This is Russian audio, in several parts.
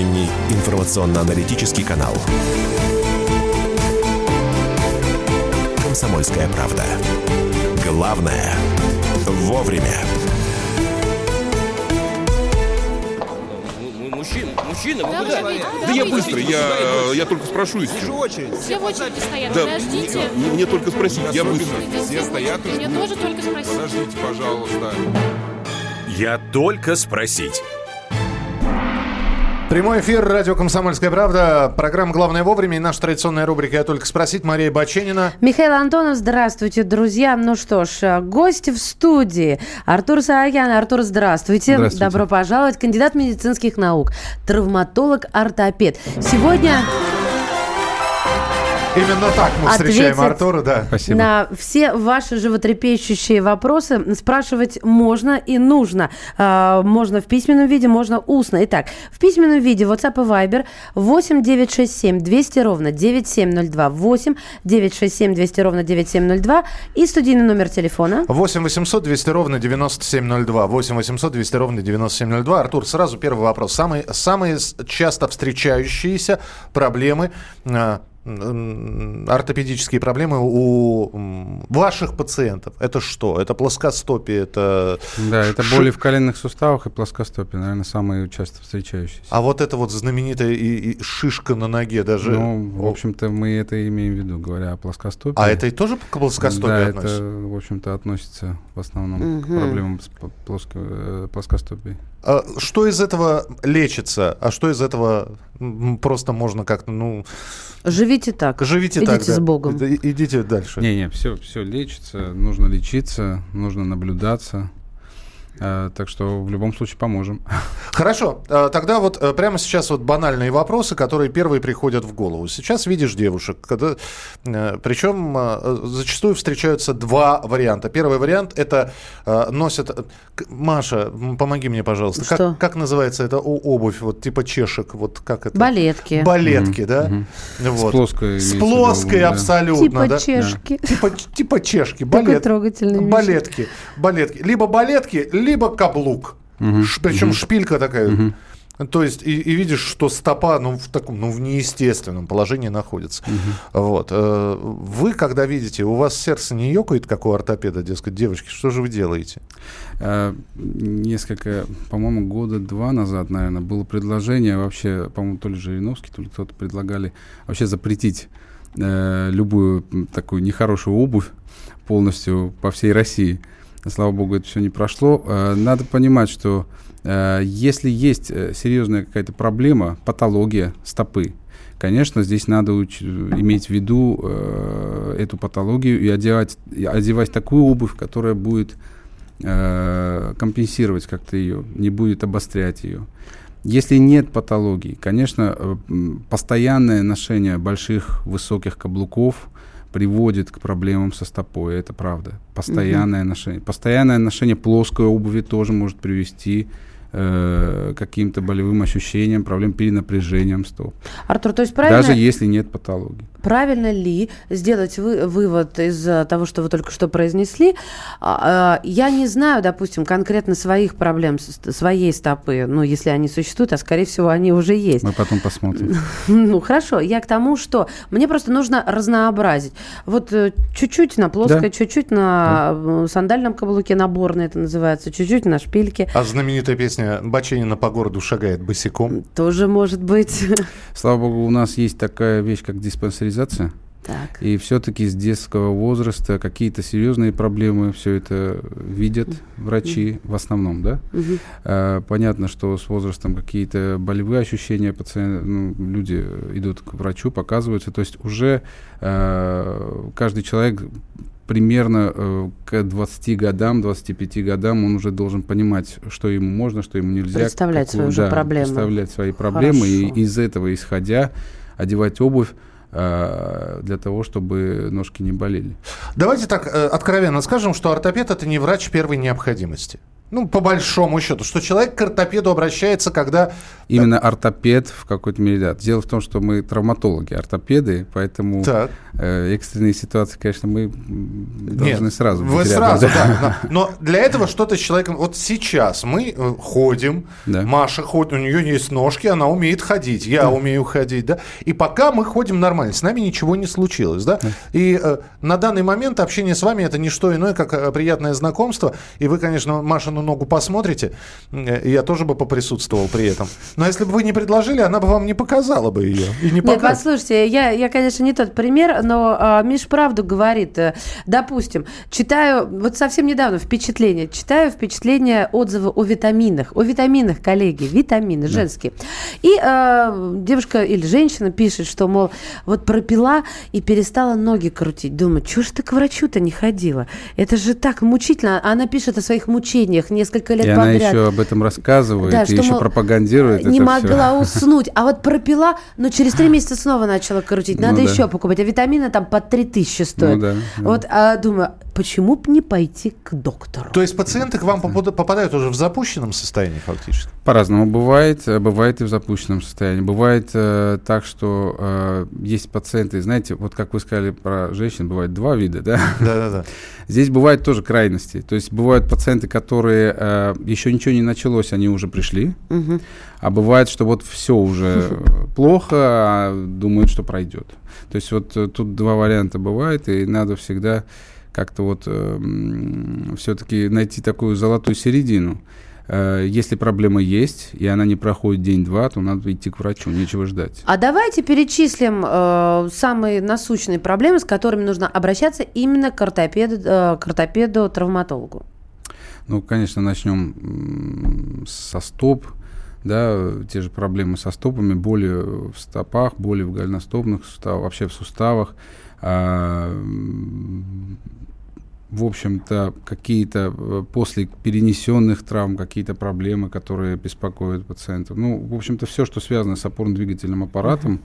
утренний информационно-аналитический канал. «Комсомольская правда». Главное – вовремя. Мужчина, мужчина, вы Да, куда? Да да я быстро, я, я только спрошу Вижу еще. очередь. Все в очереди стоят, Да, подождите. мне, мне только спросить, я быстро. Все стоят Мне уже. тоже только спросить. Подождите, пожалуйста. Я только спросить. Прямой эфир радио «Комсомольская правда». Программа «Главное вовремя» и наша традиционная рубрика «Я только спросить». Мария Баченина. Михаил Антонов, здравствуйте, друзья. Ну что ж, э, гости в студии. Артур Саакян. Артур, здравствуйте. Здравствуйте. Добро пожаловать. Кандидат медицинских наук, травматолог, ортопед. Сегодня Именно так мы встречаем. Артура, да. Спасибо. на все ваши животрепещущие вопросы спрашивать можно и нужно. А, Можно в письменном виде, можно устно. Итак, в письменном виде WhatsApp и Viber 8 967 200 ровно 9702 8 967 200 ровно 9702 и студийный номер телефона 8 800 200 ровно 9702. 8 800 200 ровно 9702. Артур, сразу первый вопрос. Самые, самые часто встречающиеся проблемы, м, ортопедические проблемы у ваших пациентов. Это что? Это плоскостопие, это... Да, это боли в коленных суставах и плоскостопие, наверное, самые часто встречающиеся. А вот это вот знаменитая и, и шишка на ноге даже... Ну, в общем-то, мы это имеем в виду, говоря о плоскостопии. А это и тоже к плоскостопию Да, относится? это, в общем-то, относится в основном к проблемам с плоско- э, плоскостопией. А что из этого лечится, а что из этого просто можно как-то, ну, «Живите так». живите Идите так. с Богом. Да, и- Идите дальше. Не-не, все, все лечится, нужно лечиться, нужно наблюдаться. Э, так что в любом случае поможем. Хорошо, а, тогда вот э, прямо сейчас вот банальные вопросы, которые первые приходят в голову. Сейчас видишь девушек, когда, э, причем э, зачастую встречаются два варианта. Первый вариант это э, носят... э, Маша, помоги мне, пожалуйста. Что? Как, как называется это обувь, вот типа чешек, вот как это? Балетки. Балетки, да? Мгм. Вот. С плоской. С плоской да. абсолютно, Типа да? чешки. Типа, типа чешки, Такой балет, трогательный мишка. балетки, балетки. Либо балетки, либо каблук. Мгм. Ш- Причем шпилька такая. Мгм. То есть, и, и видишь, что стопа, ну, в таком, ну, в неестественном положении находится. Вот. э, Вы, когда видите, у вас сердце не ёкает, как у ортопеда, дескать, девочки, что же вы делаете? Э, Несколько, по-моему, года два назад, наверное, было предложение вообще, по-моему, то ли Жириновский, то ли кто-то предлагали вообще запретить э, любую такую нехорошую обувь полностью по всей России. Слава богу, это все не прошло. Э, надо понимать, что э, если есть э, серьезная какая-то проблема, патология стопы, Конечно, здесь надо уч- иметь в виду эту патологию и одевать, одевать такую обувь, которая будет компенсировать как-то ее, не будет обострять ее. Если нет патологии, конечно, постоянное ношение больших высоких каблуков приводит к проблемам со стопой, это правда. Постоянное ношение. Постоянное ношение плоской обуви тоже может привести э, каким-то болевым ощущениям, проблем перенапряжением стоп. Артур, то есть правильно, Даже если нет патологии. правильно ли сделать вы, вывод из э, того, что вы только что произнесли? А, а, Я не знаю, допустим, конкретно своих проблем, своей стопы, ну, если они существуют, а скорее всего они уже есть. Мы потом посмотрим. Ну, хорошо. Я к тому, что мне просто нужно разнообразить. Вот э, чуть-чуть на плоской, Да. чуть-чуть на э, сандальном каблуке, наборный это называется, чуть-чуть на шпильке. А знаменитая песня «Баченина по городу шагает босиком». Тоже может быть. Слава богу, у нас есть такая вещь, как диспансеризация. Так. И все-таки с детского возраста какие-то серьезные проблемы все это видят врачи в основном, да? А, Понятно, что с возрастом какие-то болевые ощущения пациент, ну, люди идут к врачу, показываются. То есть уже э, каждый человек примерно э, к 20 годам, 25 годам он уже должен понимать, что ему можно, что ему нельзя. Представлять свои уже да, проблемы. Представлять свои проблемы. И Хорошо. из этого исходя одевать обувь э, для того, чтобы ножки не болели. Давайте так э, откровенно скажем, что ортопед – это не врач первой необходимости. Ну, по большому счету, что человек к ортопеду обращается, когда... Именно ортопед в какой-то мере, да. Дело в том, что мы травматологи, ортопеды, поэтому Так. э, экстренные ситуации, конечно, мы должны Нет, сразу Вы сразу, да. да. Но для этого что-то с человеком... Вот сейчас мы э, ходим, Да. Маша ходит, у нее есть ножки, она умеет ходить, я умею ходить, да. И пока мы ходим нормально, с нами ничего не случилось, да. И э, на данный момент общение с вами это не что иное, как э, приятное знакомство. И вы, конечно, Машину ногу посмотрите, э, я тоже бы поприсутствовал при этом. Но если бы вы не предложили, она бы вам не показала бы ее. И не Нет, послушайте, я, я, конечно, не тот пример, но а, Миш правду говорит. Э, Допустим, читаю, вот совсем недавно впечатление, читаю впечатления, отзывы о витаминах. О витаминах, коллеги, витамины женские. И э, девушка или женщина пишет, что, мол, вот пропила и перестала ноги крутить. Думаю, чего ж ты к врачу-то не ходила? Это же так мучительно. Она пишет о своих мучениях несколько лет И она подряд. еще об этом рассказывает, Да, и еще пропагандирует Не могла всё. уснуть. А вот пропила, но через три месяца снова начала крутить. Ну Надо да. еще покупать. А витамины там по 3000 стоят. Ну да, да. Вот а, думаю, почему бы не пойти к доктору? То есть пациенты к вам попада- попадают уже в запущенном состоянии фактически? По-разному бывает. э, Бывает и в запущенном состоянии. Бывает э, так, что э, есть пациенты, знаете, вот как вы сказали про женщин, бывает два вида, да? Да-да-да. Здесь бывают тоже крайности. То есть бывают пациенты, которые э, еще ничего не началось, они уже пришли. Мгм. А бывает, что вот все уже плохо, а думают, что пройдет. То есть вот э, тут два варианта бывает, и надо всегда как-то вот все-таки найти такую золотую середину. Э, Если проблема есть, и она не проходит день-два, то надо идти к врачу, нечего ждать. А давайте перечислим э, самые насущные проблемы, с которыми нужно обращаться именно к ортопеду, э, к ортопеду-травматологу. Ну, конечно, начнем со стоп, да, те же проблемы со стопами, боли в стопах, боли в голеностопных суставах, вообще в суставах. А, в общем-то, какие-то э, после перенесенных травм, какие-то проблемы, которые беспокоят пациентов. Ну, в общем-то, все, что связано с опорно-двигательным аппаратом,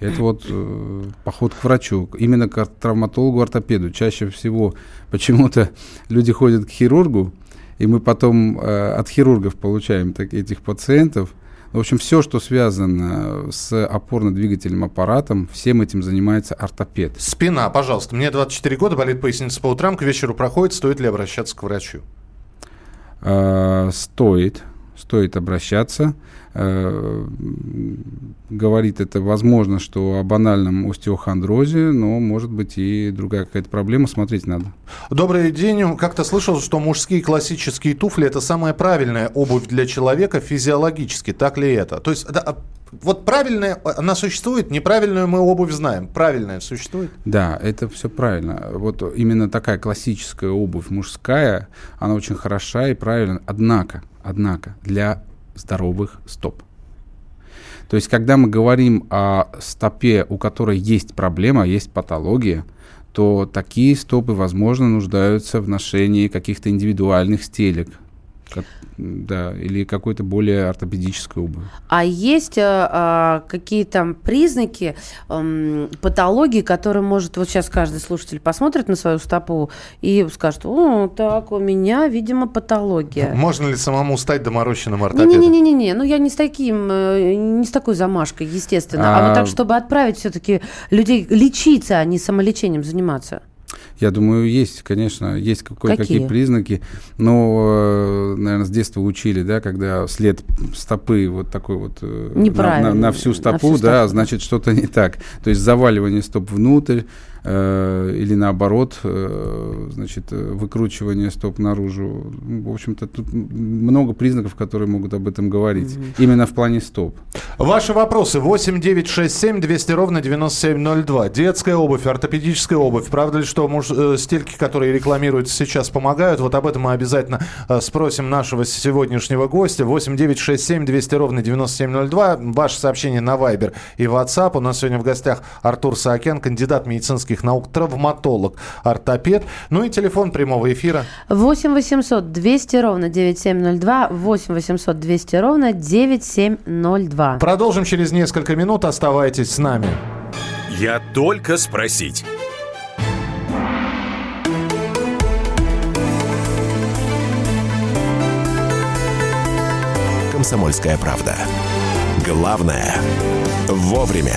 это вот э, поход к врачу, именно к травматологу, ортопеду. Чаще всего почему-то люди ходят к хирургу, и мы потом э, от хирургов получаем так, этих пациентов. В общем, все, что связано с опорно-двигательным аппаратом, всем этим занимается ортопед. Спина, пожалуйста. Мне 24 года, болит поясница по утрам, к вечеру проходит, стоит ли обращаться к врачу? Э, стоит, стоит обращаться. Э, говорит это, возможно, что о банальном остеохондрозе, но может быть и другая какая-то проблема, смотреть надо. Добрый день. Как-то слышал, что мужские классические туфли – это самая правильная обувь для человека физиологически. Так ли это? То есть, да, а, вот правильная, она существует, неправильную мы обувь знаем. Правильная существует? Да, это все правильно. Вот именно такая классическая обувь мужская, она очень хороша и правильна. Однако, однако, для здоровых стоп. То есть, когда мы говорим о стопе, у которой есть проблема, есть патология, то такие стопы, возможно, нуждаются в ношении каких-то индивидуальных стелек, как- да, или какой-то более ортопедической обуви. А есть э, э, какие-то признаки эм, патологии, которые может вот сейчас каждый слушатель посмотрит на свою стопу и скажет, о, так, у меня, видимо, патология. Можно ли самому стать доморощенным ортопедом? Не-не-не-не, ну я не с таким, э, не с такой замашкой, естественно. А, А- вот так, чтобы отправить все-таки людей лечиться, а не самолечением заниматься. Я думаю, есть, конечно, есть какие-какие Какие? признаки. Но, наверное, с детства учили, да, когда след стопы вот такой вот э, на, на- на всю на стопу, всю стопу, да, да. значит, что-то не так. То есть заваливание стоп внутрь э, или наоборот, э, значит, э, выкручивание стоп наружу. Ну, В общем-то, тут много признаков, которые могут об этом говорить. Именно в плане стоп. Ваши вопросы 8 9 6 7 200 ровно 9702. Детская обувь, ортопедическая обувь. Правда ли, что муж, э, стельки, которые рекламируются сейчас, помогают? Вот об этом мы обязательно э, спросим нашего сегодняшнего гостя. 8 9 6 7 200 ровно 9702. Ваше сообщение на Viber и WhatsApp. У нас сегодня в гостях Артур Саакян, кандидат медицинских наук, травматолог, ортопед. Ну и телефон прямого эфира. 8 800 200 ровно 9702, 8 800 200 ровно 9702. Продолжим через несколько минут. Оставайтесь с нами. Я только спросить. «Комсомольская правда». Главное – вовремя.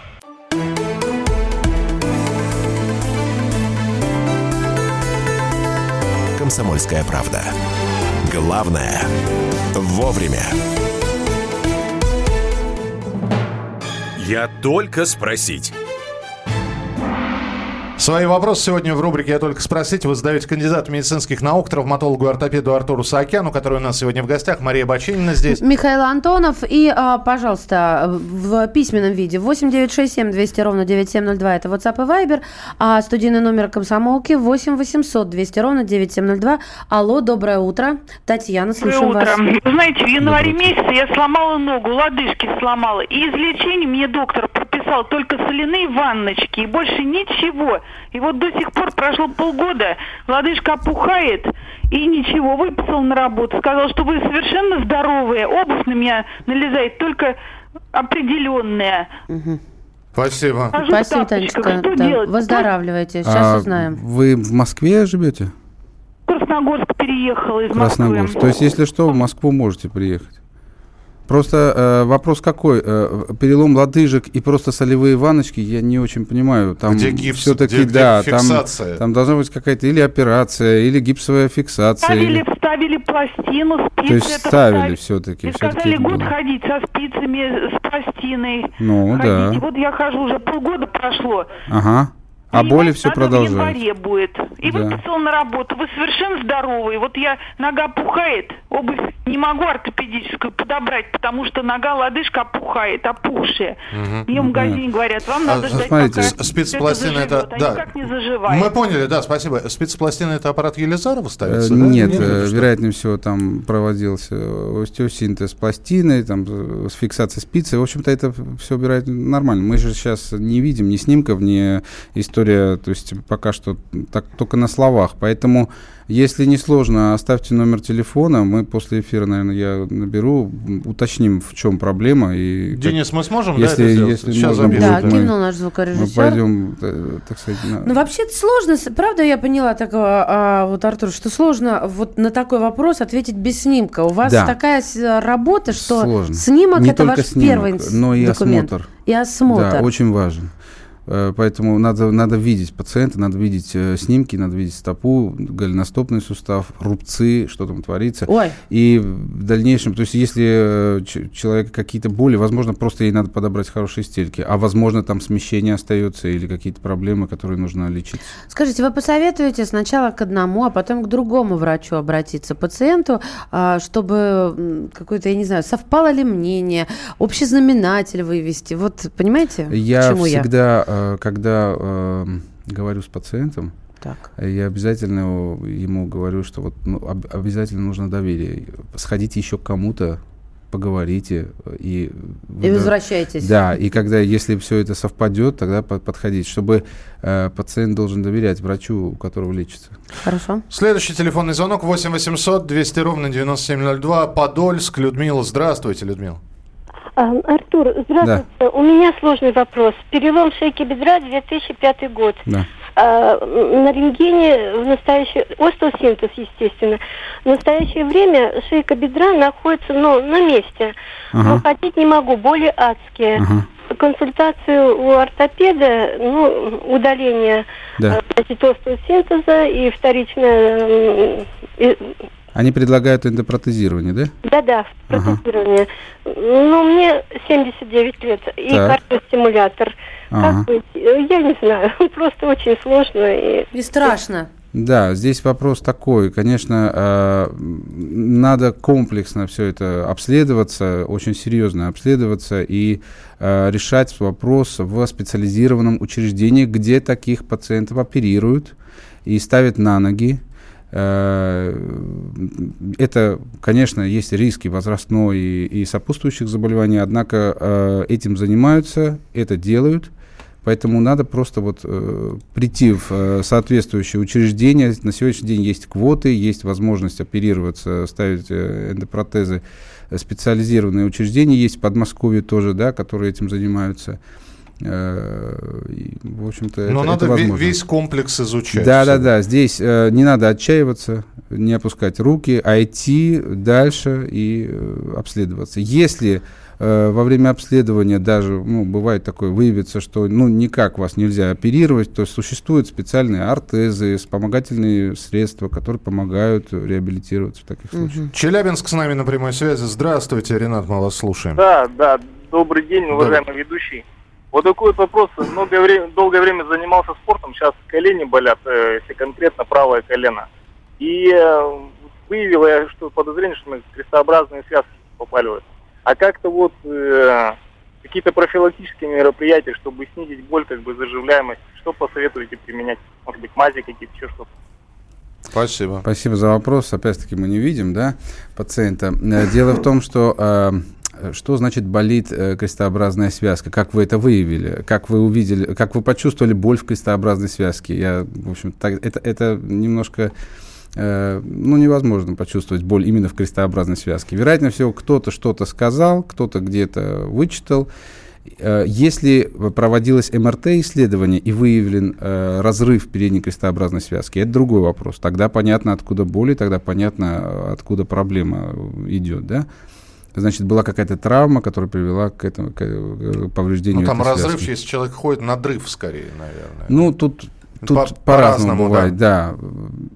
«Комсомольская правда». Главное – вовремя. Я только спросить. Свои вопросы сегодня в рубрике «Я только спросить» вы задаете кандидату медицинских наук, травматологу, ортопеду Артуру Саакяну, который у нас сегодня в гостях. Мария Бачинина здесь. Михаил Антонов. И, а, пожалуйста, в письменном виде 8 967 200 ровно 9702 это WhatsApp и Viber, а студийный номер комсомолки 8 800 200 ровно 9702. Алло, доброе утро. Татьяна, слушаем Доброе вас. утро. Вы знаете, в январе месяце я сломала ногу, лодыжки сломала. И из лечения мне доктор прописал только соляные ванночки и больше ничего. И вот до сих пор прошло полгода, лодыжка опухает и ничего, выписал на работу. Сказал, что вы совершенно здоровые, обувь на меня налезает только определенная. Спасибо. Хожу Спасибо. Танечка. Что Да, делать? Выздоравливайте. Сейчас А узнаем. Вы в Москве живете? В Красногорск переехала из Красногорск. Москвы. То есть, если что, в Москву можете приехать. Просто э, вопрос какой? Э, перелом лодыжек и просто солевые ванночки, я не очень понимаю. Там Где гипс? все-таки, Где- где да, там, фиксация? там должна быть какая-то или операция, или гипсовая фиксация. Ставили, или- вставили пластину, спицы. То есть ставили вставили. все-таки. И сказали год ходить со спицами, с пластиной. Ну, ходить. да. И вот я хожу, уже полгода прошло. Ага. А Понимаете, боли все надо В продолжаются. январе будет. И Да. выписал на работу. Вы совершенно здоровый. Вот я, нога опухает, обувь не могу ортопедическую подобрать, потому что нога, лодыжка опухает, опухшая. Мне в магазине говорят, вам надо А, ждать, смотрите, пока спецпластина это-. А да. никак не заживает. Мы поняли, да, спасибо. Спецпластина это аппарат Елизарова Э, ставится? да? Нет, Или э, вероятнее всего там проводился остеосинтез пластины, там э, с фиксацией спицы. В общем-то, это все убирает нормально. Мы же сейчас не видим ни снимков, ни история, то есть пока что так только на словах. Поэтому, если не сложно, оставьте номер телефона. Мы после эфира, наверное, я наберу, уточним, в чем проблема. И как- Денис, мы сможем да, Если- это сделать? если Сейчас можно. Да, будет, мы- кивнул наш мы звукорежиссер. пойдем, э, так сказать, на- Ну, вообще это сложно, правда, я поняла такого, а, вот, Артур, что сложно вот на такой вопрос ответить без снимка. У вас Да. такая с- работа, что Сложно. снимок это только ваш снимок, первый но и документ. осмотр. И осмотр. Да, очень важен. Э, Поэтому надо, надо видеть пациента, надо видеть э, снимки, надо видеть стопу, голеностопный сустав, рубцы, что там творится. Ой, И в дальнейшем, то есть если э, ч- человека какие-то боли, возможно, просто ей надо подобрать хорошие стельки, а возможно, там смещение остается или какие-то проблемы, которые нужно лечить. скажите, вы посоветуете сначала к одному, а потом к другому врачу обратиться, пациенту, а, чтобы какое-то, я не знаю, совпало ли мнение, общий знаменатель вывести. Вот, понимаете, к Я чему я? Э, когда э, говорю с пациентом, Так. Я обязательно ему говорю, что вот ну, об- обязательно нужно доверие. Сходите еще к кому-то, поговорите и... вы И да- возвращайтесь. Да, и когда, если все это совпадет, тогда по- подходить, чтобы э, пациент должен доверять врачу, у которого лечится. Хорошо. Следующий телефонный звонок 8 800 200 ровно 9702. Подольск. Людмила, здравствуйте, Людмила. А, Артур, здравствуйте. У меня сложный вопрос. Перелом шейки бедра 2005 год. Да. А, на рентгене в настоящее... Остеосинтез, естественно. В настоящее время шейка бедра находится ну, на месте. Но Ага. ходить не могу, боли адские. Ага. Консультацию у ортопеда, ну, удаление Да. э, остеосинтеза и вторичное... и- Они предлагают эндопротезирование, да? Да-да, Ага. протезирование. Ну, мне 79 лет. И Так. кардиостимулятор. Ага. Как быть? Я не знаю. Просто очень сложно. И... И страшно. Да, здесь вопрос такой. Конечно, э, м, надо комплексно все это обследоваться, очень серьезно обследоваться и э, решать вопрос в специализированном учреждении, где таких пациентов оперируют и ставят на ноги. Э, Это, конечно, есть риски возрастной и, сопутствующих заболеваний, однако э, этим занимаются, это делают. Поэтому надо просто вот э, прийти в э, соответствующее учреждение. На сегодняшний день есть квоты, есть возможность оперироваться, ставить э, эндопротезы. Специализированные учреждения есть в Подмосковье тоже, да, которые этим занимаются. Э, в общем-то, Но это, надо это возможно. весь комплекс изучать. Да, да, да. Здесь э, не надо отчаиваться, не опускать руки, а идти дальше и э, обследоваться. Если э, во время обследования даже, ну, бывает такое, выявится, что, ну, никак вас нельзя оперировать, то существуют специальные ортезы, вспомогательные средства, которые помогают реабилитироваться в таких случаях. Челябинск с нами на прямой связи. Здравствуйте, Ренат, мы вас слушаем. Да, да, добрый день, уважаемый ведущий. Вот такой вот вопрос. Много время, долгое время занимался спортом, сейчас колени болят, э, если конкретно правое колено. И э, выявил я что подозрение, что мы крестообразные связки попали в это. А как-то вот э, какие-то профилактические мероприятия, чтобы снизить боль, как бы заживляемость, что посоветуете применять? Может быть, мази какие-то, еще что-то? Спасибо. Спасибо за вопрос. Опять-таки мы не видим, да, пациента. Э, Дело в том, что э, что значит болит э, крестообразная связка? Как вы это выявили? Как вы увидели? Как вы почувствовали боль в крестообразной связке? Я, в общем, так, это, это немножко э, ну, невозможно почувствовать боль именно в крестообразной связке. Вероятно всего, кто-то что-то сказал, кто-то где-то вычитал. Э, Если проводилось МРТ-исследование и выявлен разрыв передней крестообразной связки, это другой вопрос. Тогда понятно, откуда боль, и тогда понятно, откуда проблема идет, да? Значит, была какая-то травма, которая привела к этому к, э, повреждению Ну, там разрыв, связки. если человек ходит, надрыв скорее, наверное. Ну, тут, тут По- по-разному, бывает, да.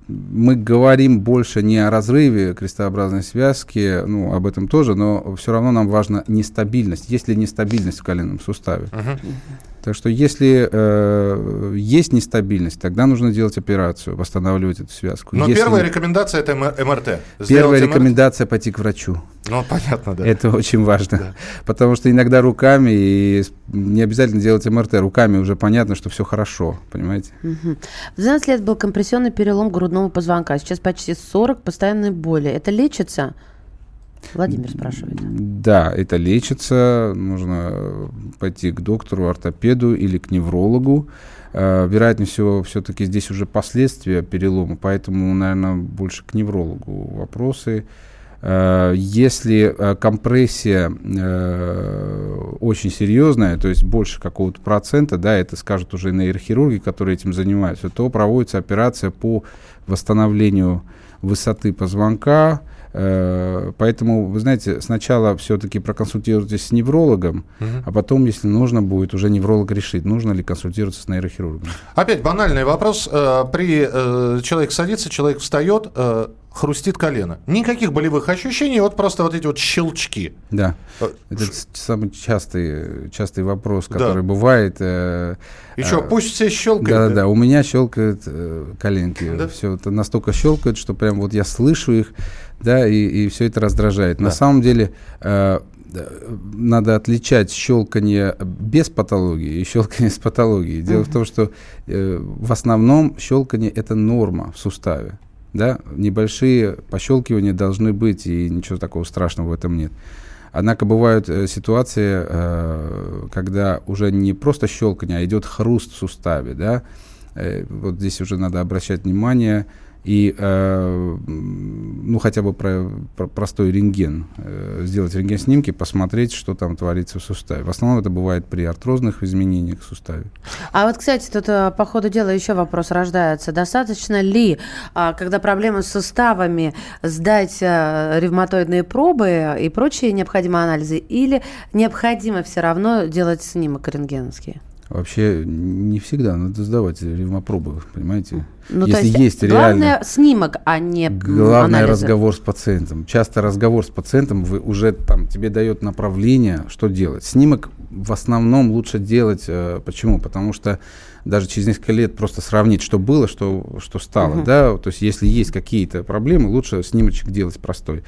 Мы говорим больше не о разрыве крестообразной связки, ну, об этом тоже, но все равно нам важна нестабильность. Есть ли нестабильность в коленном суставе? Мгм. Так что если э, есть нестабильность, тогда нужно делать операцию, восстанавливать эту связку. Но Если первая рекомендация это МРТ. Сделать Первая МРТ. рекомендация пойти к врачу. Ну, понятно, да. Это очень важно. Потому что иногда руками, и не обязательно делать МРТ, руками уже понятно, что все хорошо, понимаете? Мгм. В 12 лет был компрессионный перелом грудного позвонка. Сейчас почти 40, постоянные боли. Это лечится? Владимир спрашивает. Да, это лечится, нужно пойти к доктору, ортопеду или к неврологу. Э, Вероятнее всего, все-таки здесь уже последствия перелома, поэтому, наверное, больше к неврологу вопросы. Э, Если э, компрессия э, очень серьезная, то есть больше какого-то процента, да, это скажут уже нейрохирурги, которые этим занимаются, то проводится операция по восстановлению высоты позвонка. Э, Поэтому, вы знаете, сначала все-таки проконсультируйтесь с неврологом, а потом, если нужно будет, уже невролог решит, нужно ли консультироваться с нейрохирургом. Опять банальный вопрос. Э, При э, человек садится, человек встает, хрустит колено. Никаких болевых ощущений, вот просто вот эти вот щелчки. Да. Это с- самый частый, частый вопрос, Да. который бывает. э, И что, э, пусть все щелкают? Да, да, у меня щелкают э, коленки. Да? Все это настолько щелкает, что прям вот я слышу их, да, и, и все это раздражает. На Да. самом деле э, надо отличать щелканье без патологии и щелканье с патологией. Дело в том, что э, в основном щелканье это норма в суставе. Да? Небольшие пощелкивания должны быть, и ничего такого страшного в этом нет. Однако бывают э, ситуации, э, когда уже не просто щелканье, а идет хруст в суставе. Да? Э, вот здесь уже надо обращать внимание и э, ну хотя бы про, про- простой рентген э, сделать рентген снимки, посмотреть, что там творится в суставе. В основном это бывает при артрозных изменениях в суставе. А вот, кстати, тут э, по ходу дела еще вопрос рождается. Достаточно ли, а, когда проблемы с суставами, сдать э, ревматоидные пробы и прочие необходимые анализы, или необходимо все равно делать снимок рентгеновский? Вообще не всегда надо сдавать ревмопробы, понимаете? Ну, Если есть главное реально снимок, а не м, Главный анализы. разговор с пациентом. Часто разговор с пациентом вы уже там тебе дает направление, что делать. Снимок в основном лучше делать. э, почему? Потому что даже через несколько лет просто сравнить, что было, что, что стало. Мгм. Да? То есть, если есть какие-то проблемы, лучше снимочек делать простой.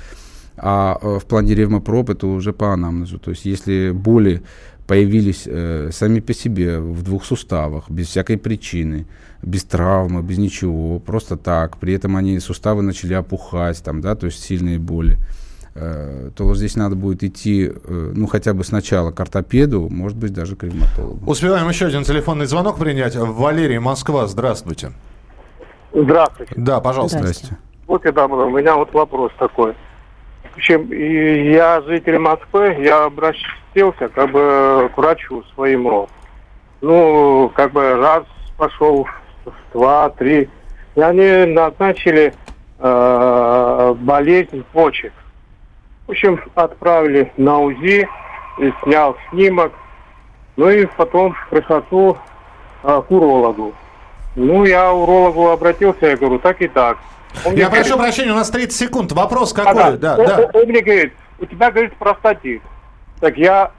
А э, в плане ревмопроб это уже по анамнезу. То есть, если боли появились э, сами по себе в двух суставах, без всякой причины, без травмы, без ничего, просто так. При этом они суставы начали опухать, там, да, то есть сильные боли э, то вот здесь надо будет идти, э, ну, хотя бы сначала к ортопеду, может быть, даже к ревматологу. Успеваем еще один телефонный звонок принять. Валерий, Москва, здравствуйте. Здравствуйте. Да, пожалуйста. Здрасте. Вот это у меня вот вопрос такой. Общем, я житель Москвы, я обратился как бы к врачу своему. Ну, как бы раз пошел, два, три. И они назначили э, болезнь почек. В общем, отправили на УЗИ, и снял снимок. Ну и потом прихожу э, к урологу. Ну, я урологу обратился, я говорю, так и так. Он Я говорит, прошу прощения, у нас 30 секунд. Вопрос а, какой? Да, Он- да. Он, он мне говорит, у тебя, говорит, простатит. Так я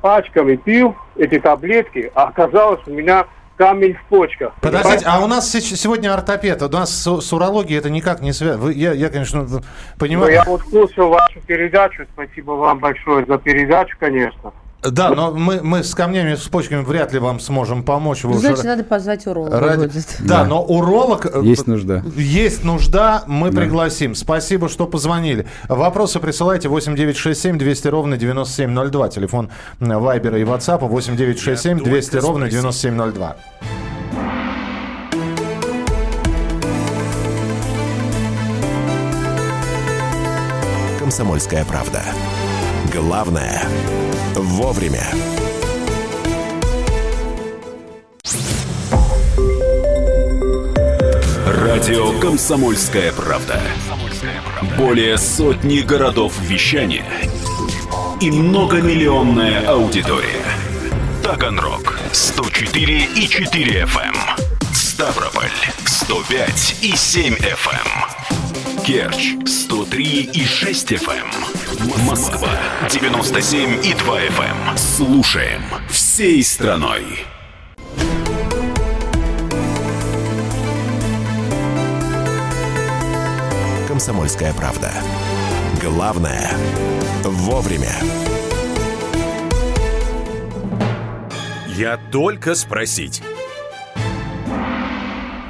пачками пил эти таблетки, а оказалось у меня камень в почках. Подождите, а у нас сегодня ортопед. У нас с, с урологией это никак не связано. Я, я, конечно, Ну, понимаю. я вот слушал вашу передачу, спасибо вам большое за передачу, конечно. Да, но мы, мы с камнями, с почками вряд ли вам сможем помочь. Вы Ну, уже Значит, надо позвать уролога. ради-. Да, Да. но уролог... э, Есть нужда. Есть нужда, мы Да. пригласим. Спасибо, что позвонили. Вопросы присылайте 8967 200 ровно 9702. Телефон м, Вайбера и WhatsApp 8967 200 ровно 9702. «Комсомольская правда». Главное – вовремя. Радио «Комсомольская правда». Более сотни городов вещания и многомиллионная аудитория. Таганрог 104 и 4 FM. эм. Ставрополь 105 и 7 FM. Керчь 103 и 6 FM. Москва 97 и 2 FM. Слушаем всей страной. «Комсомольская правда». Главное – вовремя. Я только спросить.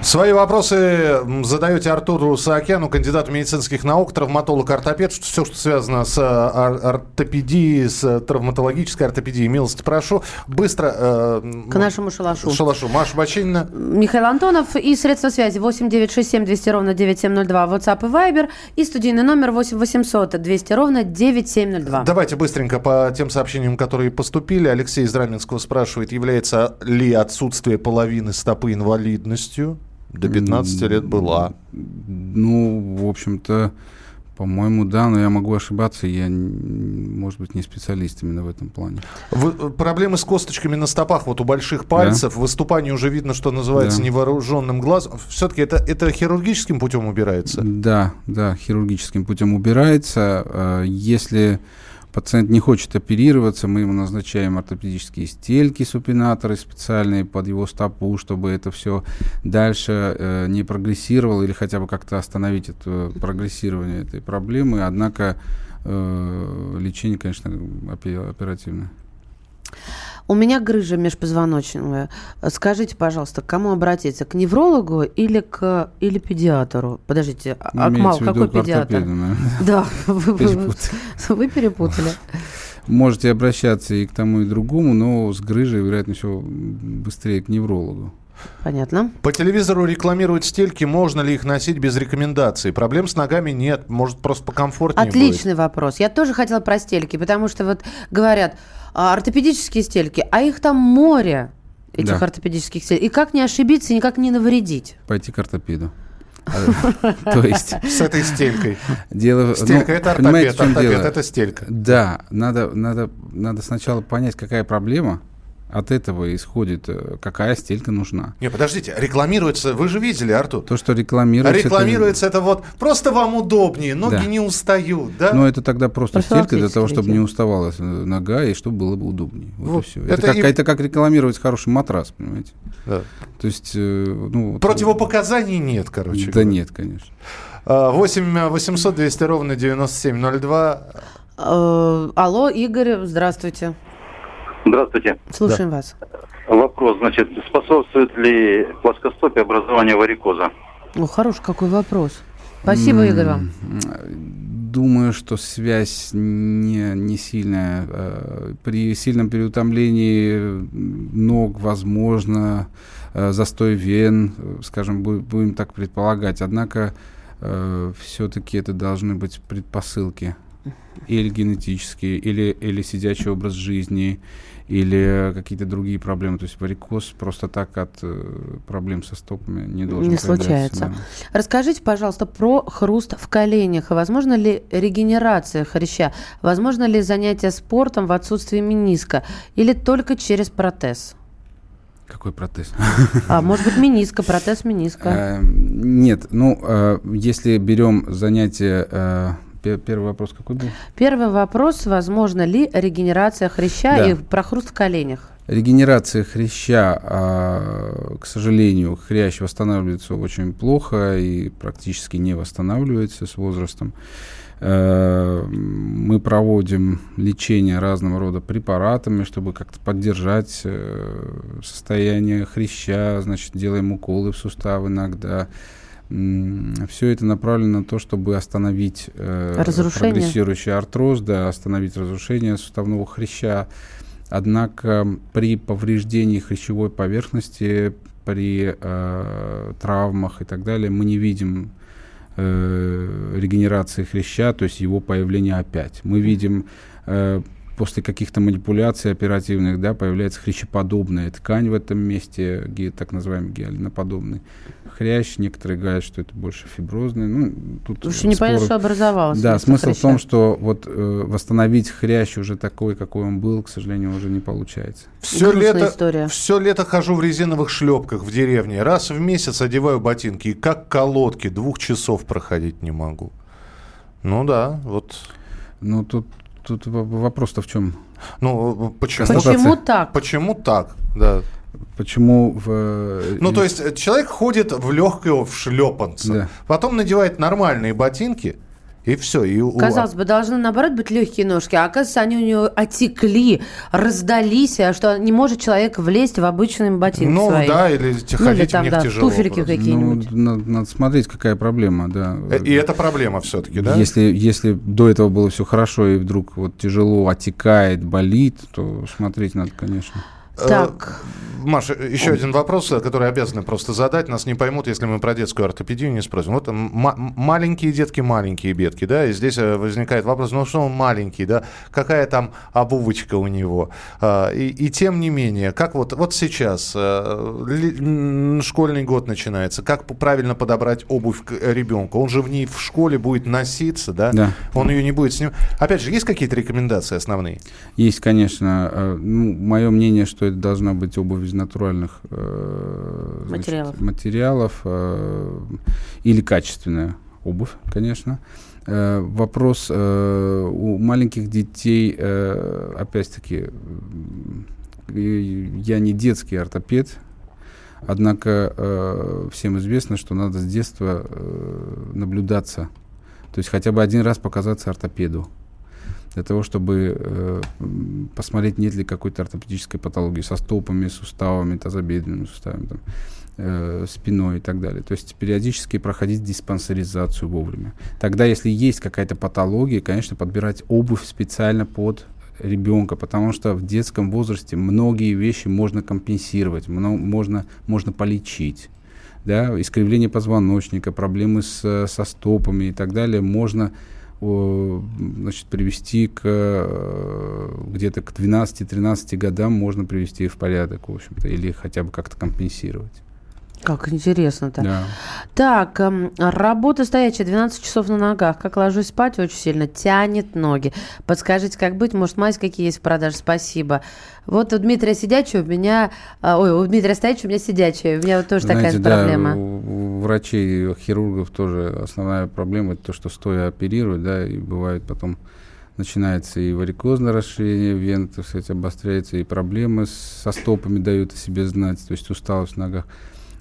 Свои вопросы задаете Артуру Саакяну, кандидату медицинских наук, травматолог, ортопед. Все, что связано с э, ор- ортопедией, с э, травматологической ортопедией. Милости прошу. Быстро. э, К нашему шалашу. Шалашу. Маша Бачинина. Михаил Антонов и средства связи 8 967 200 ровно 9702 WhatsApp и Viber и студийный номер 8 800 200 ровно 9702. Давайте быстренько по тем сообщениям, которые поступили. Алексей из Раменского спрашивает, является ли отсутствие половины стопы инвалидностью? До 15 лет была. Ну, в общем-то, по-моему, да, но я могу ошибаться, я, может быть, не специалист именно в этом плане. Вы- проблемы с косточками на стопах, вот у больших пальцев, выступание уже видно, что называется Да. невооруженным глазом. Все-таки это, это хирургическим путем убирается? Да, да, хирургическим путем убирается. Э, Если пациент не хочет оперироваться, мы ему назначаем ортопедические стельки, супинаторы специальные под его стопу, чтобы это все дальше э, не прогрессировало или хотя бы как-то остановить это прогрессирование этой проблемы. Однако э, лечение, конечно, опе- оперативное. У меня грыжа межпозвоночная. Скажите, пожалуйста, к кому обратиться? К неврологу или к или педиатру? Подождите, а- в виду какой к педиатр? Да, вы, Перепутали. Можете обращаться и к тому, и к другому, но с грыжей, вероятно, все быстрее к неврологу. Понятно. По телевизору рекламируют стельки, можно ли их носить без рекомендаций? Проблем с ногами нет, может просто покомфортнее Отличный вопрос. Я тоже хотела про стельки, потому что вот говорят, а, ортопедические стельки, а их там море, этих Да. ортопедических стельк. И как не ошибиться, и никак не навредить? Пойти к ортопеду. А, То есть с этой стелькой. дело... Стелька ну, это ортопед, ортопед дело? это стелька. Да, надо, надо, надо сначала понять, какая проблема, от этого исходит, э, какая стелька нужна. Не, подождите, рекламируется, вы же видели, Артур? То, что рекламируется... это- Рекламируется это вот просто вам удобнее, ноги Да. не устают, да? Ну, это тогда просто стелька для того, чтобы не уставала э, нога и чтобы было бы удобнее. Вот, Вот. и все. Это Это, как, и- это как рекламировать хороший матрас, понимаете? Да. То есть, э, ну... вот- Противопоказаний нет, короче. Да говоря. нет, конечно. А, 8 800 200 ровно 9702. Э, алло, Игорь, здравствуйте. Здравствуйте. Слушаем вас. Вопрос, значит, способствует ли плоскостопие образованию варикоза? О, хороший какой вопрос. Спасибо, М, Игорь, вам. Думаю, что связь не, не сильная. Э, При сильном переутомлении ног, возможно, э, застой вен, э, скажем, бу- будем так предполагать. Однако все-таки это должны быть предпосылки. Или генетические, или, или сидячий образ жизни, или какие-то другие проблемы. То есть варикоз просто так от э, проблем со стопами не должен Не случается. да. Расскажите, пожалуйста, про хруст в коленях. И Возможно ли регенерация хряща? Возможно ли занятие спортом в отсутствии мениска? Или только через протез? Какой протез? А может быть мениска, протез мениска? Э, Нет, ну, э, если берем занятие... пе- Первый вопрос какой был? Первый вопрос. Возможно ли регенерация хряща Да. и про хруст в коленях? Регенерация хряща, а, к сожалению, хрящ восстанавливается очень плохо и практически не восстанавливается с возрастом. Э, Мы проводим лечение разного рода препаратами, чтобы как-то поддержать э, состояние хряща, значит, делаем уколы в сустав иногда. Все это направлено на то, чтобы остановить э, Разрушение. прогрессирующий артроз, да, остановить разрушение суставного хряща. Однако при повреждении хрящевой поверхности, при э, травмах и так далее, мы не видим э, регенерации хряща, то есть его появление опять. Мы видим э, после каких-то манипуляций оперативных, да, появляется хрящеподобная ткань в этом месте, ге- так называемый гиалиноподобный хрящ. Некоторые говорят, что это больше фиброзный. Ну, тут Еще непонятно, споры. что образовалось. Да, смысл в том, хряща. что вот э, восстановить хрящ уже такой, какой он был, к сожалению, уже не получается. Все Грустная лето, история. все лето хожу в резиновых шлепках в деревне. Раз в месяц одеваю ботинки. И как колодки, двух часов проходить не могу. Ну да, вот. Ну, тут, тут вопрос-то в чем? Ну, почему? Почему так? Почему так? Да. Почему в... э, Ну, то есть человек ходит в легкого в шлепанце, Да. потом надевает нормальные ботинки, и все. И у- Казалось бы, должны наоборот быть легкие ножки, а оказывается, они у него отекли, раздались, а что не может человек влезть в обычные ботинки Ну свои. да, или Ну, или в там, них да, тяжело. туфельки просто. какие-нибудь. Ну, надо, надо смотреть, какая проблема, да. Э, И это проблема все-таки, да? Если, если до этого было все хорошо, и вдруг вот тяжело отекает, болит, то смотреть надо, конечно. Так. Э, Маша, еще один вопрос, э, который обязаны просто задать. Нас не поймут, если мы про детскую ортопедию не спросим. Вот м- м- маленькие детки, маленькие бедки, да, и здесь э, возникает вопрос, ну что он маленький, да, какая там обувочка у него. И, и тем не менее, как вот, вот сейчас э, школьный год начинается, как правильно подобрать обувь к э, ребенку? Он же в ней в школе будет носиться, да? Да. Он ее не будет с ним. Опять же, есть какие-то рекомендации основные? Есть, конечно, э, ну, мое мнение, что это должна быть обувь из натуральных э, значит, Материалов. материалов э, или качественная обувь, конечно. Э, Вопрос э, у маленьких детей, э, опять-таки, и я не детский ортопед, однако э, всем известно, что надо с детства э, наблюдаться, то есть хотя бы один раз показаться ортопеду для того, чтобы э, посмотреть, нет ли какой-то ортопедической патологии со стопами, суставами, тазобедренными суставами, там, э, спиной и так далее. То есть периодически проходить диспансеризацию вовремя. Тогда, если есть какая-то патология, конечно, подбирать обувь специально под ребенка, потому что в детском возрасте многие вещи можно компенсировать, можно, можно полечить. Да, искривление позвоночника, проблемы с, со стопами и так далее можно значит, привести к э, где-то к 12-13 годам можно привести в порядок, в общем-то, или хотя бы как-то компенсировать. Как интересно-то. Да. Так, эм, работа стоячая, 12 часов на ногах. Как ложусь спать, очень сильно тянет ноги. Подскажите, как быть? Может, мазь какие есть в продаже? Спасибо. Вот у Дмитрия сидячая у меня... а, Ой, у Дмитрия стоячая у меня сидячая. У меня вот тоже такая Знаете, же да, проблема. у, у врачей, хирургов тоже основная проблема это то, что стоя оперируют, да, и бывает потом начинается и варикозное расширение вен, так сказать, обостряется, и проблемы со стопами дают о себе знать, то есть усталость в ногах.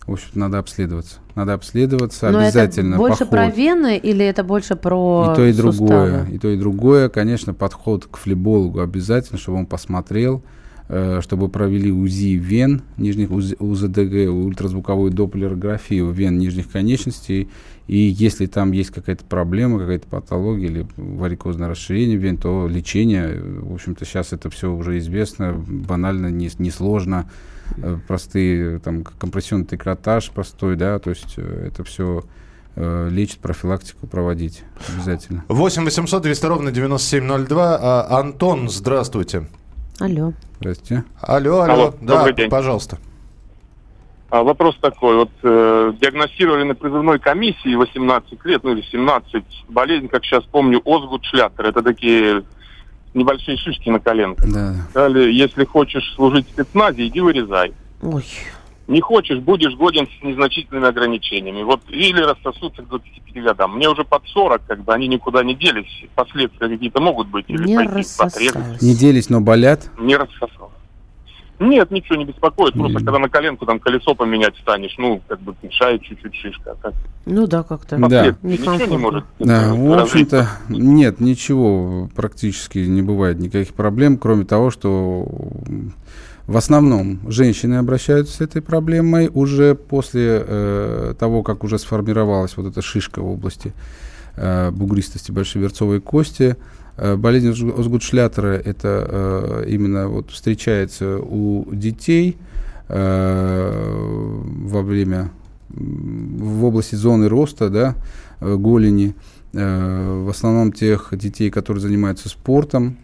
В общем, надо обследоваться. Надо обследоваться Но обязательно. это больше поход. про вены или это больше про И то, и суставы? другое. И то, и другое. Конечно, подход к флебологу обязательно, чтобы он посмотрел, э, чтобы провели УЗИ вен, нижних УЗ- УЗДГ, ультразвуковую доплерографию вен нижних конечностей. И если там есть какая-то проблема, какая-то патология или варикозное расширение вен, то лечение, э, в общем-то, сейчас это все уже известно, банально, не- несложно. Э, простые, там, компрессионный трикотаж простой, да, то есть э, это все лечит, профилактику проводить обязательно. 8 800 200 ровно 9702. А, Антон, здравствуйте. Алло. Здравствуйте. Алло, алло. Алло, да, добрый день. пожалуйста. А, вопрос такой. Вот э, диагностировали на призывной комиссии 18 лет, ну или 17, болезнь, как сейчас помню, Озгут-Шлятер. Это такие небольшие шишки на коленках. Да. Сказали, если хочешь служить в спецназе, иди вырезай. Ой. Не хочешь, будешь годен с незначительными ограничениями. Вот или рассосутся к 25 годам. Мне уже под 40, как бы они никуда не делись. Последствия какие-то могут быть. Или Не пойти рассосалась. Не делись, но болят. Не рассосал. Нет, ничего не беспокоит. Просто когда на коленку там колесо поменять станешь, ну, как бы мешает чуть-чуть шишка. А так Ну да, как-то. Да. ничего не может. Да, в общем-то, нет, ничего практически не бывает, никаких проблем, кроме того, что в основном женщины обращаются с этой проблемой уже после э, того, как уже сформировалась вот эта шишка в области э, бугристости большеверцовой кости. Э, болезнь Озгу- Озгут-Шлятера это э, именно вот встречается у детей э, во время в области зоны роста, да, голени, в основном тех детей, которые занимаются спортом,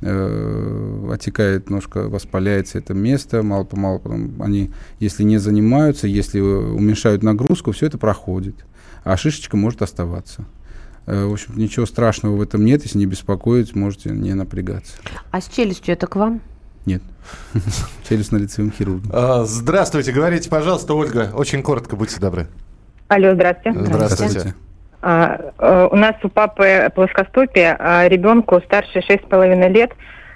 отекает немножко, воспаляется это место, мало-помалу потом они, если не занимаются, если уменьшают нагрузку, все это проходит, а шишечка может оставаться. Э, В общем, ничего страшного в этом нет, если не беспокоить, можете не напрягаться. А с челюстью это к вам? Нет. Челюстно-лицевым хирургом. А, Здравствуйте, говорите, пожалуйста, Ольга. Очень коротко, будьте добры. Алло, здравствуйте. Здравствуйте. А, э, у нас у папы плоскостопие, а ребенку старше 6,5 лет.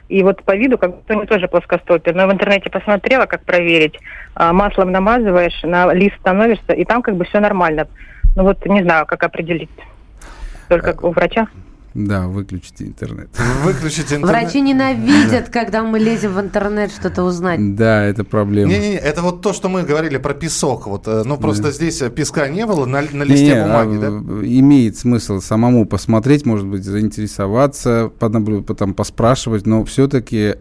И вот по виду, как будто у него тоже плоскостопие. Но в интернете посмотрела, как проверить. А, маслом намазываешь, на лист становишься, и там как бы все нормально. Ну вот не знаю, как определить. Только у врача. Да, выключите интернет. Выключите интернет. Врачи ненавидят, когда мы лезем в интернет что-то узнать. Да, это проблема. Не-не-не, это вот то, что мы говорили про песок. Вот, э, ну, просто Да. здесь э, песка не было на, на листе Не, бумаги, а, да? Имеет смысл самому посмотреть, может быть, заинтересоваться, понаблю- потом поспрашивать, но все-таки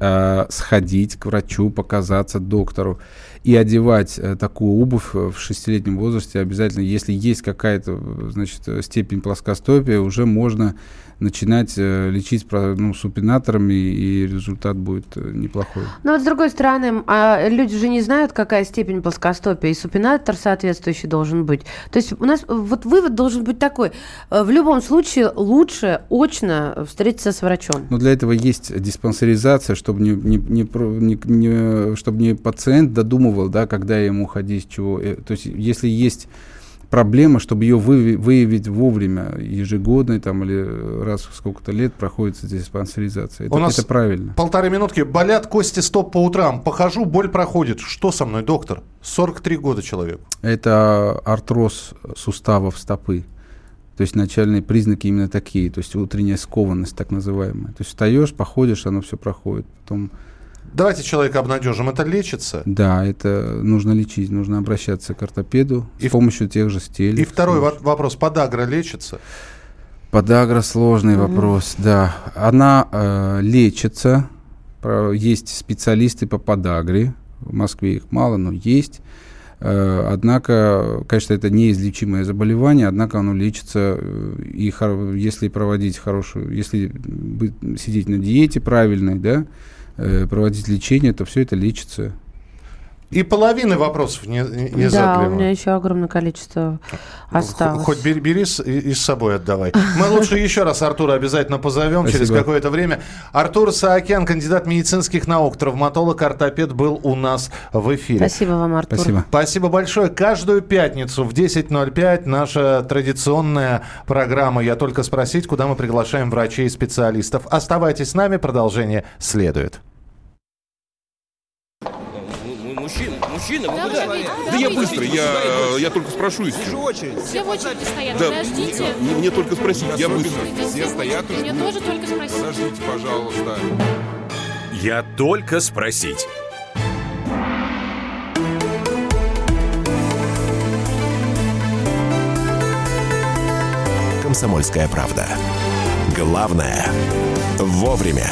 сходить к врачу, показаться доктору и одевать э, такую обувь э, в шестилетнем возрасте обязательно, если есть какая-то, э, значит, степень плоскостопия, уже можно начинать э, лечить ну, супинаторами, и результат будет э, неплохой. Но вот с другой стороны, а люди же не знают, какая степень плоскостопия, и супинатор соответствующий должен быть. То есть у нас вот вывод должен быть такой. э, В любом случае лучше очно встретиться с врачом. Но для этого есть диспансеризация, чтобы не, не, не, не- не- чтобы не пациент додумывал, да, когда ему ходить, чего. То есть, если есть проблема, чтобы ее выяви- выявить вовремя, ежегодно там, или раз в сколько-то лет проходит диспансеризация. Это, У нас это правильно. Полторы минутки. Болят кости стоп по утрам. Похожу, боль проходит. Что со мной, доктор? 43 года человек. Это артроз суставов стопы. То есть начальные признаки именно такие, то есть утренняя скованность так называемая. То есть встаешь, походишь, оно все проходит. Потом Давайте человека обнадежим. Это лечится? Да, это нужно лечить, нужно обращаться к ортопеду И с помощью тех же стелей. И второй во- вопрос. Подагра лечится? Подагра сложный вопрос, да. Она э, лечится. Есть специалисты по подагре. В Москве их мало, но есть. Э, Однако, конечно, это неизлечимое заболевание, однако оно лечится, э, и хор- если проводить хорошую, если быть- сидеть на диете правильной, да, проводить лечение, то все это лечится. И половины вопросов не, не да, задали у вам. меня еще огромное количество осталось. Хоть бери, бери с, и, и с собой отдавай. Мы лучше еще раз Артура обязательно позовем через Спасибо. какое-то время. Артур Саакян, кандидат медицинских наук, травматолог, ортопед, был у нас в эфире. Спасибо вам, Артур. Спасибо большое. Каждую пятницу в 10.05 наша традиционная программа «Я только спросить», куда мы приглашаем врачей и специалистов. Оставайтесь с нами, продолжение следует. быстро, я, э, я только спрошу их. Вижу очередь. Все в очереди стоят, да, подождите. Мне, мне только спросить, я быстро. Все стоят Мне тоже только спросить. Подождите, пожалуйста. Я только спросить. «Комсомольская правда». Главное – вовремя.